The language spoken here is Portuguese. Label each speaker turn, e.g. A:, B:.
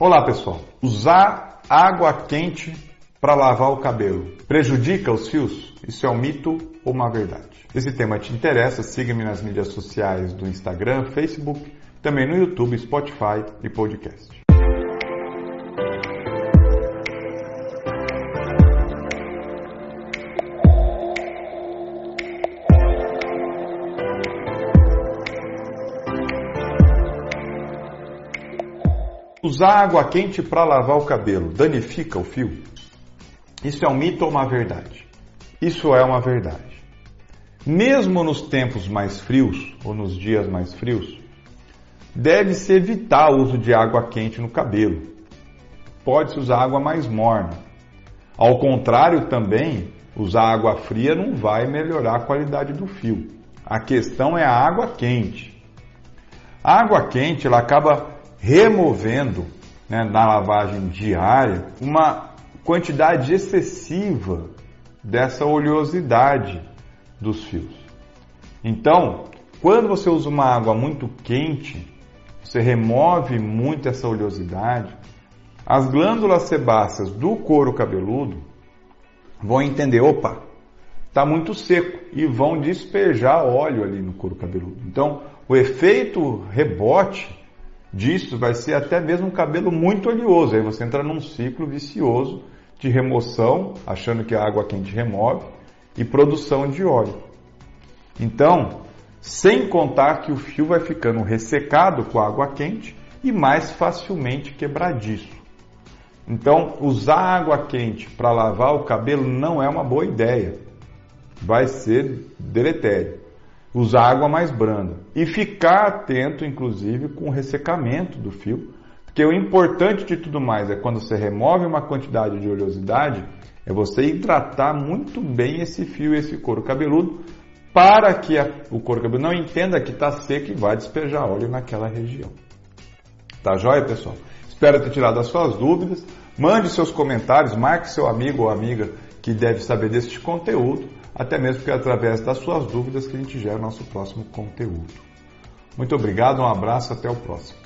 A: Olá pessoal, usar água quente para lavar o cabelo prejudica os fios? Isso é um mito ou uma verdade? Esse tema te interessa? Siga-me nas mídias sociais do Instagram, Facebook, também no YouTube, Spotify e podcast. Usar água quente para lavar o cabelo danifica o fio? Isso é um mito ou uma verdade? Isso é uma verdade. Mesmo nos tempos mais frios ou nos dias mais frios, deve-se evitar o uso de água quente no cabelo. Pode-se usar água mais morna. Ao contrário, também, usar água fria não vai melhorar a qualidade do fio. A questão é a água quente. A água quente ela acaba removendo né, na lavagem diária uma quantidade excessiva dessa oleosidade dos fios. Então, quando você usa uma água muito quente, você remove muito essa oleosidade, as glândulas sebáceas do couro cabeludo vão entender, opa, está muito seco e vão despejar óleo ali no couro cabeludo. Então, o efeito rebote disso vai ser até mesmo um cabelo muito oleoso. Aí você entra num ciclo vicioso de remoção, achando que a água quente remove, e produção de óleo. Então, sem contar que o fio vai ficando ressecado com a água quente e mais facilmente quebradiço. Então, usar água quente para lavar o cabelo não é uma boa ideia. Vai ser deletério usar água mais branda e ficar atento, inclusive, com o ressecamento do fio, porque o importante de tudo mais é quando você remove uma quantidade de oleosidade, é você hidratar muito bem esse fio, esse couro cabeludo, para que a, o couro cabeludo não entenda que está seco e vai despejar óleo naquela região. Tá joia, pessoal? Espero ter tirado as suas dúvidas. Mande seus comentários, marque seu amigo ou amiga que deve saber deste conteúdo até mesmo porque é através das suas dúvidas que a gente gera o nosso próximo conteúdo. Muito obrigado, um abraço, até o próximo.